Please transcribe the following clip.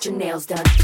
get your nails done.